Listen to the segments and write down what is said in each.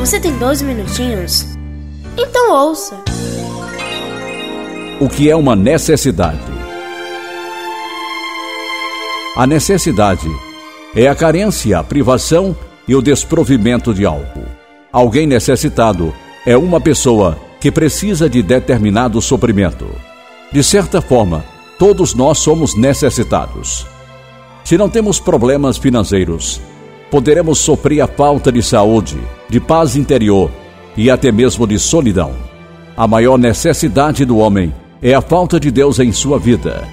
Você tem 12 minutinhos? Então ouça. O que é uma necessidade? A necessidade é a carência, a privação e o desprovimento de algo. Alguém necessitado é uma pessoa que precisa de determinado suprimento. De certa forma, todos nós somos necessitados. Se não temos problemas financeiros, poderemos sofrer a falta de saúde, de paz interior e até mesmo de solidão. A maior necessidade do homem é a falta de Deus em sua vida.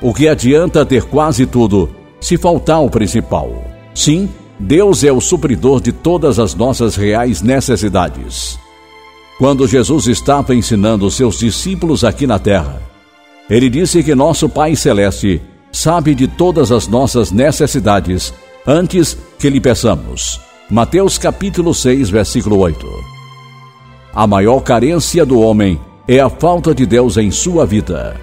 O que adianta ter quase tudo se faltar o principal? Sim, Deus é o supridor de todas as nossas reais necessidades. Quando Jesus estava ensinando seus discípulos aqui na terra, ele disse que nosso Pai Celeste sabe de todas as nossas necessidades antes que lhe peçamos. Mateus capítulo 6, versículo 8. A maior carência do homem é a falta de Deus em sua vida.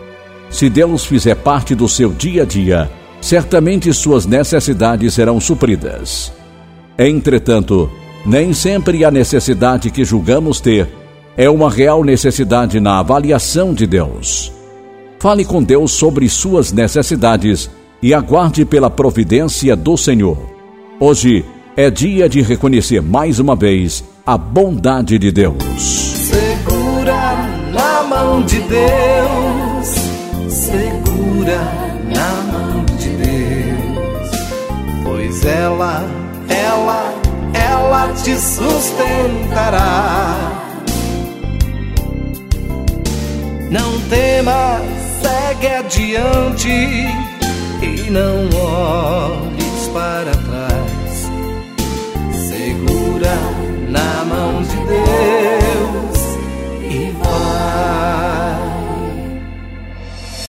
Se Deus fizer parte do seu dia a dia, certamente suas necessidades serão supridas. Entretanto, nem sempre a necessidade que julgamos ter é uma real necessidade na avaliação de Deus. Fale com Deus sobre suas necessidades e aguarde pela providência do Senhor. Hoje é dia de reconhecer mais uma vez a bondade de Deus. Segura na mão de Deus, segura na mão de Deus, pois ela, ela, ela te sustentará. Não temas, segue adiante e não olhes para trás. Segura na mão de Deus e vai.